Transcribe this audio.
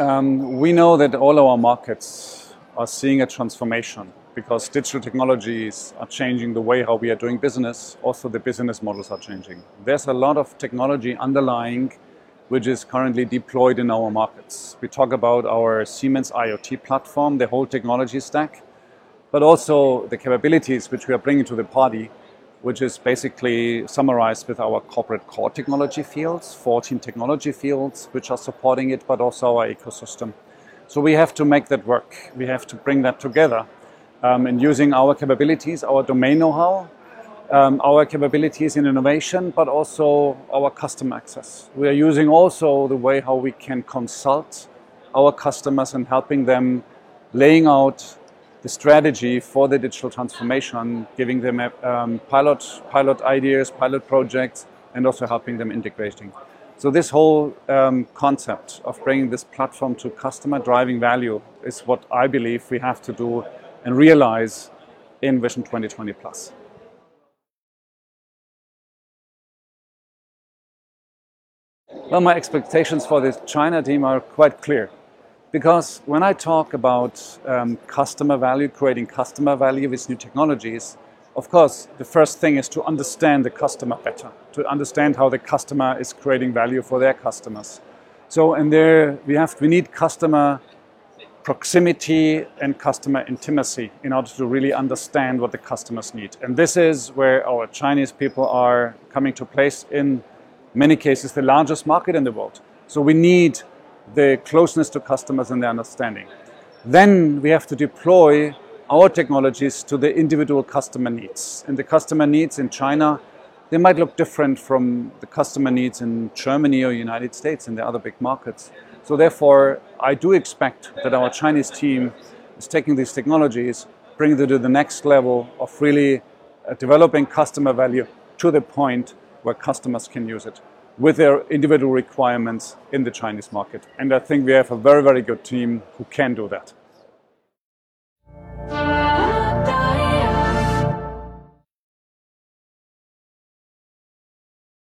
Um, we know that all our markets are seeing a transformation because digital technologies are changing the way how we are doing business. Also, the business models are changing. There's a lot of technology underlying which is currently deployed in our markets. We talk about our Siemens IoT platform, the whole technology stack, but also the capabilities which we are bringing to the party, which is basically summarized with our corporate core technology fields, 14 technology fields which are supporting it, but also our ecosystem. So we have to make that work. We have to bring that together um, and using our capabilities, our domain know-how, um, our capabilities in innovation, but also our customer access. We are using also the way how we can consult our customers and helping them laying out the strategy for the digital transformation, giving them um, pilot, pilot ideas, pilot projects, and also helping them integrating. So this whole um, concept of bringing this platform to customer driving value is what I believe we have to do and realize in Vision 2020 Plus. Well, my expectations for the China team are quite clear. Because when I talk about um, customer value, creating customer value with new technologies, of course, the first thing is to understand the customer better, to understand how the customer is creating value for their customers. So, and there we have, we need customer proximity and customer intimacy in order to really understand what the customers need. And this is where our Chinese people are coming to place in many cases the largest market in the world. So we need the closeness to customers and their understanding. Then we have to deploy our technologies to the individual customer needs. And the customer needs in China, they might look different from the customer needs in Germany or United States and the other big markets. So therefore, I do expect that our Chinese team is taking these technologies, bringing them to the next level of really uh, developing customer value to the point where customers can use it with their individual requirements in the Chinese market. And I think we have a very, very good team who can do that.